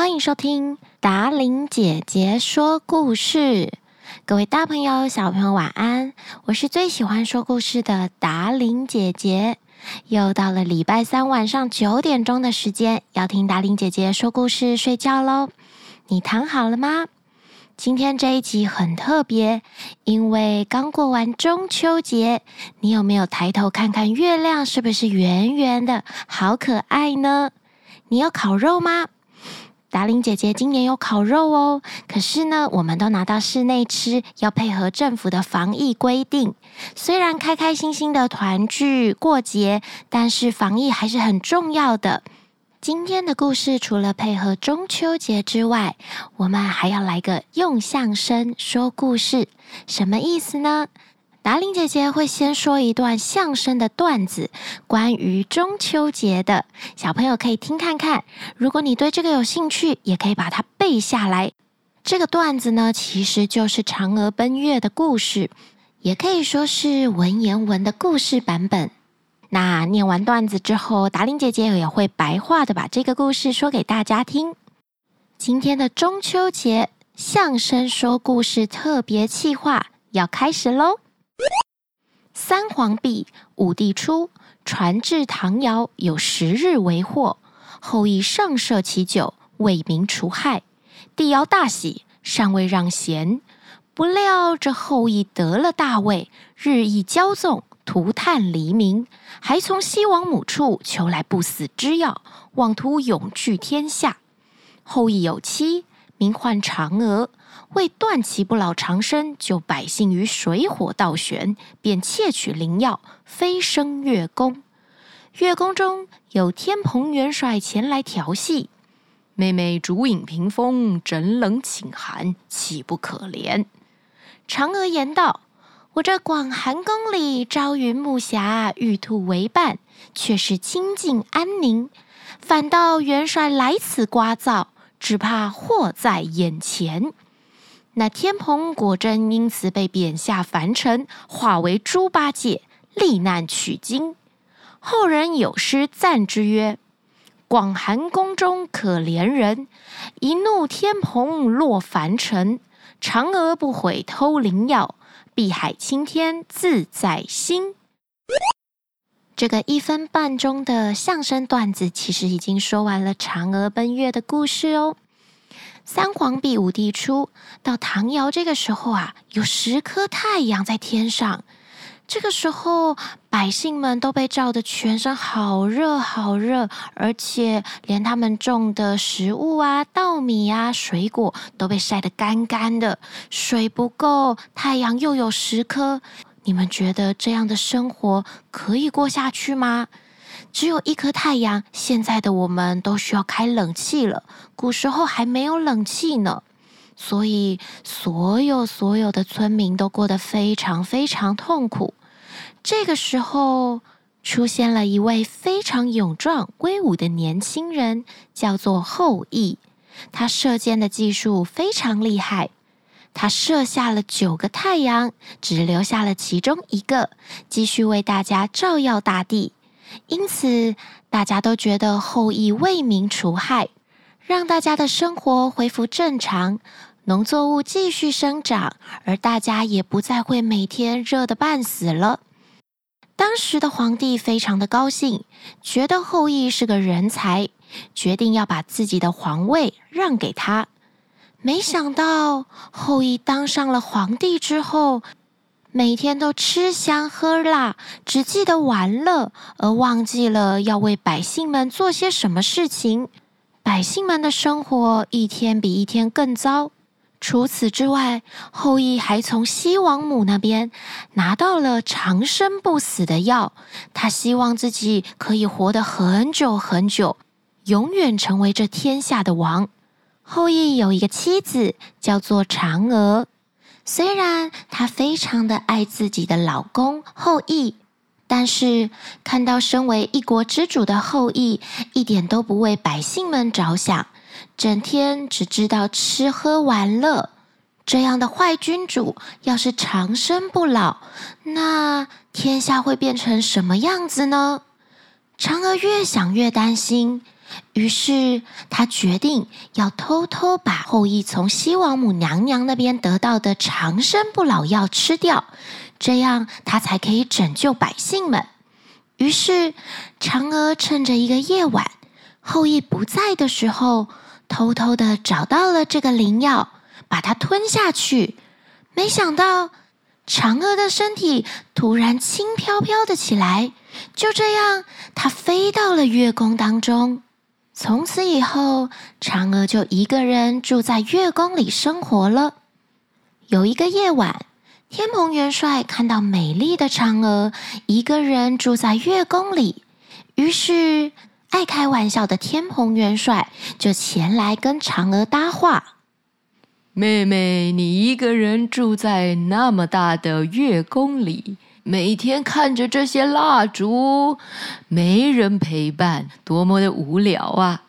欢迎收听达伶姐姐说故事。各位大朋友、小朋友，晚安！我是最喜欢说故事的达伶姐姐。又到了礼拜三晚上九点钟的时间，要听达伶姐姐说故事睡觉喽。你躺好了吗？今天这一集很特别，因为刚过完中秋节。你有没有抬头看看月亮？是不是圆圆的，好可爱呢？你有烤肉吗？达伶姐姐今年有烤肉哦，可是呢，我们都拿到室内吃，要配合政府的防疫规定。虽然开开心心的团聚过节，但是防疫还是很重要的。今天的故事除了配合中秋节之外，我们还要来个用相声说故事，什么意思呢？达伶姐姐会先说一段相声的段子，关于中秋节的，小朋友可以听看看。如果你对这个有兴趣，也可以把它背下来。这个段子呢，其实就是嫦娥奔月的故事，也可以说是文言文的故事版本。那念完段子之后，达伶姐姐也会白话的把这个故事说给大家听。今天的中秋节相声说故事特别企划要开始喽！三皇毕，五帝出，传至唐尧，有十日为祸。后羿上射其酒，为民除害。帝尧大喜，尚未让贤。不料这后羿得了大位，日益骄纵，涂炭黎民，还从西王母处求来不死之药，妄图永据天下。后羿有妻，名唤嫦娥。为断其不老长生，救百姓于水火倒悬，便窃取灵药，飞升月宫。月宫中有天蓬元帅前来调戏，妹妹烛影屏风，枕冷寝寒，岂不可怜？嫦娥言道：“我这广寒宫里，朝云暮霞，玉兔为伴，却是清静安宁。反倒元帅来此聒噪，只怕祸在眼前。”那天蓬果真因此被贬下凡尘，化为猪八戒，历难取经。后人有诗赞之曰：“广寒宫中可怜人，一怒天蓬落凡尘。嫦娥不悔偷灵药，碧海青天自在心。”这个一分半钟的相声段子，其实已经说完了嫦娥奔月的故事哦。三皇毕，五帝出，到唐尧这个时候啊，有十颗太阳在天上。这个时候，百姓们都被照得全身好热好热，而且连他们种的食物啊、稻米啊、水果都被晒得干干的。水不够，太阳又有十颗，你们觉得这样的生活可以过下去吗？只有一颗太阳，现在的我们都需要开冷气了。古时候还没有冷气呢，所以所有所有的村民都过得非常非常痛苦。这个时候，出现了一位非常勇壮威武的年轻人，叫做后羿。他射箭的技术非常厉害，他射下了九个太阳，只留下了其中一个，继续为大家照耀大地。因此，大家都觉得后羿为民除害，让大家的生活恢复正常，农作物继续生长，而大家也不再会每天热得半死了。当时的皇帝非常的高兴，觉得后羿是个人才，决定要把自己的皇位让给他。没想到，后羿当上了皇帝之后，每天都吃香喝辣，只记得玩乐，而忘记了要为百姓们做些什么事情。百姓们的生活一天比一天更糟。除此之外，后羿还从西王母那边拿到了长生不死的药。他希望自己可以活得很久很久，永远成为这天下的王。后羿有一个妻子，叫做嫦娥。虽然她非常的爱自己的老公后羿，但是看到身为一国之主的后羿一点都不为百姓们着想，整天只知道吃喝玩乐，这样的坏君主要是长生不老，那天下会变成什么样子呢？嫦娥越想越担心，于是他决定要偷偷把后羿从西王母娘娘那边得到的长生不老药吃掉，这样他才可以拯救百姓们。于是嫦娥趁着一个夜晚，后羿不在的时候，偷偷的找到了这个灵药，把它吞下去。没想到，嫦娥的身体突然轻飘飘的起来，就这样，她飞到了月宫当中。从此以后，嫦娥就一个人住在月宫里生活了。有一个夜晚，天蓬元帅看到美丽的嫦娥一个人住在月宫里，于是爱开玩笑的天蓬元帅就前来跟嫦娥搭话：“妹妹，你一个人住在那么大的月宫里。”每天看着这些蜡烛，没人陪伴，多么的无聊啊！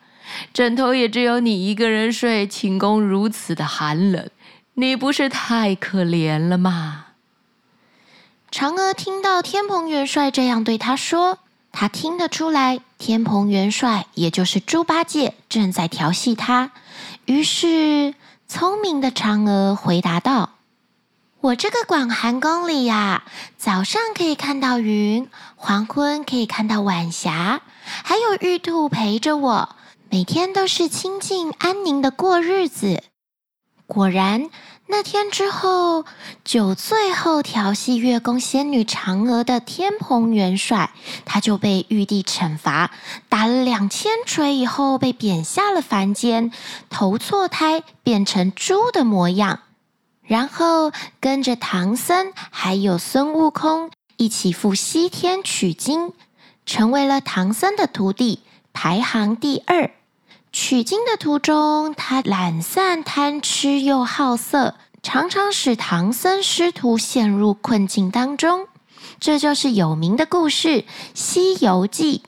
枕头也只有你一个人睡，寝宫如此的寒冷，你不是太可怜了吗？嫦娥听到天蓬元帅这样对她说，她听得出来，天蓬元帅也就是猪八戒正在调戏她。于是，聪明的嫦娥回答道。我这个广寒宫里呀，早上可以看到云，黄昏可以看到晚霞，还有玉兔陪着我，每天都是清静安宁的过日子。果然，那天之后，酒醉后调戏月宫仙女嫦娥的天蓬元帅，他就被玉帝惩罚，打了两千锤以后，被贬下了凡间，投错胎变成猪的模样。然后跟着唐僧还有孙悟空一起赴西天取经，成为了唐僧的徒弟，排行第二。取经的途中，他懒散贪吃又好色，常常使唐僧师徒陷入困境当中。这就是有名的故事《西游记》。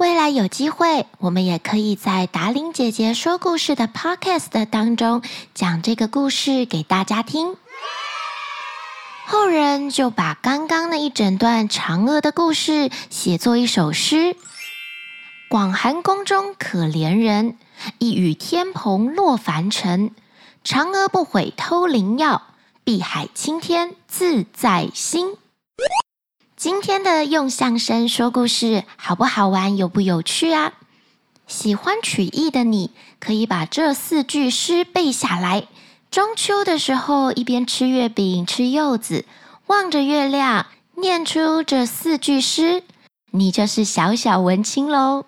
未来有机会，我们也可以在达伶姐姐说故事的 Podcast 当中讲这个故事给大家听。后人就把刚刚那一整段嫦娥的故事写作一首诗：广寒宫中可怜人，一语天蓬落凡尘。嫦娥不悔偷灵药，碧海青天自在心。今天的用相声说故事好不好玩，有不有趣啊？喜欢曲艺的你可以把这四句诗背下来。中秋的时候，一边吃月饼、吃柚子，望着月亮，念出这四句诗，你就是小小文青喽。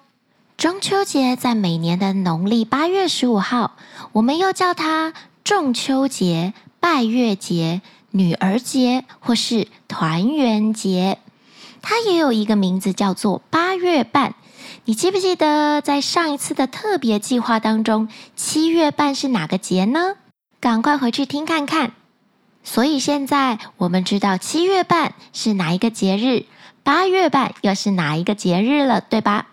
中秋节在每年的农历八月十五号，我们又叫它仲秋节、拜月节。女儿节或是团圆节，它也有一个名字叫做八月半。你记不记得在上一次的特别计划当中，七月半是哪个节呢？赶快回去听看看。所以现在我们知道七月半是哪一个节日，八月半又是哪一个节日了，对吧？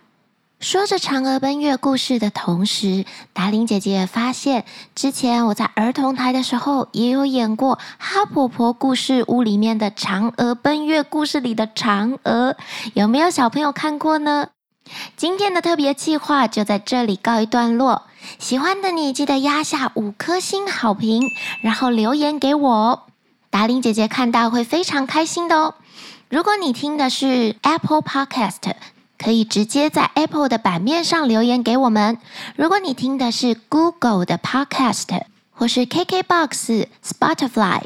说着嫦娥奔月故事的同时，达伶姐姐也发现，之前我在儿童台的时候也有演过《哈婆婆故事屋》里面的嫦娥奔月故事里的嫦娥，有没有小朋友看过呢？今天的特别计划就在这里告一段落，喜欢的你记得压下五颗星好评，然后留言给我，达伶姐姐看到会非常开心的哦。如果你听的是 Apple Podcast。可以直接在 Apple 的版面上留言给我们。如果你听的是 Google 的 Podcast 或是 KKBox、Spotify，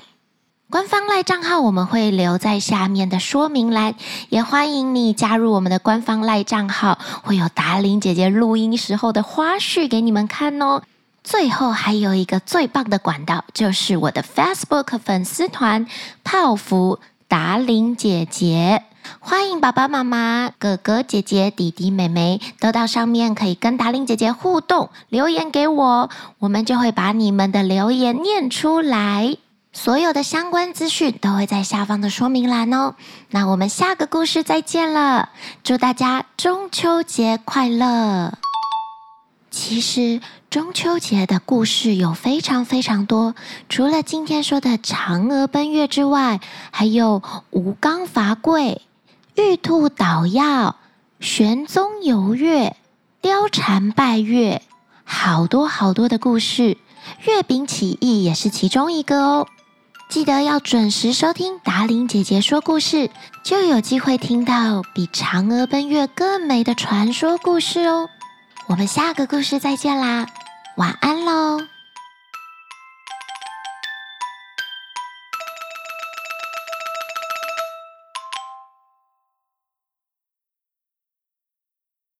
官方赖账号我们会留在下面的说明栏，也欢迎你加入我们的官方赖账号，会有达玲姐姐录音时候的花絮给你们看哦。最后还有一个最棒的管道，就是我的 Facebook 粉丝团泡芙达玲姐姐。欢迎爸爸妈妈、哥哥姐姐、弟弟妹妹都到上面可以跟达令姐姐互动，留言给我，我们就会把你们的留言念出来。所有的相关资讯都会在下方的说明栏哦。那我们下个故事再见了，祝大家中秋节快乐！其实中秋节的故事有非常非常多，除了今天说的嫦娥奔月之外，还有吴刚伐桂。玉兔捣药，玄宗游月，貂蝉拜月，好多好多的故事。月饼起义也是其中一个哦。记得要准时收听达伶姐姐说故事，就有机会听到比嫦娥奔月更美的传说故事哦。我们下个故事再见啦，晚安喽。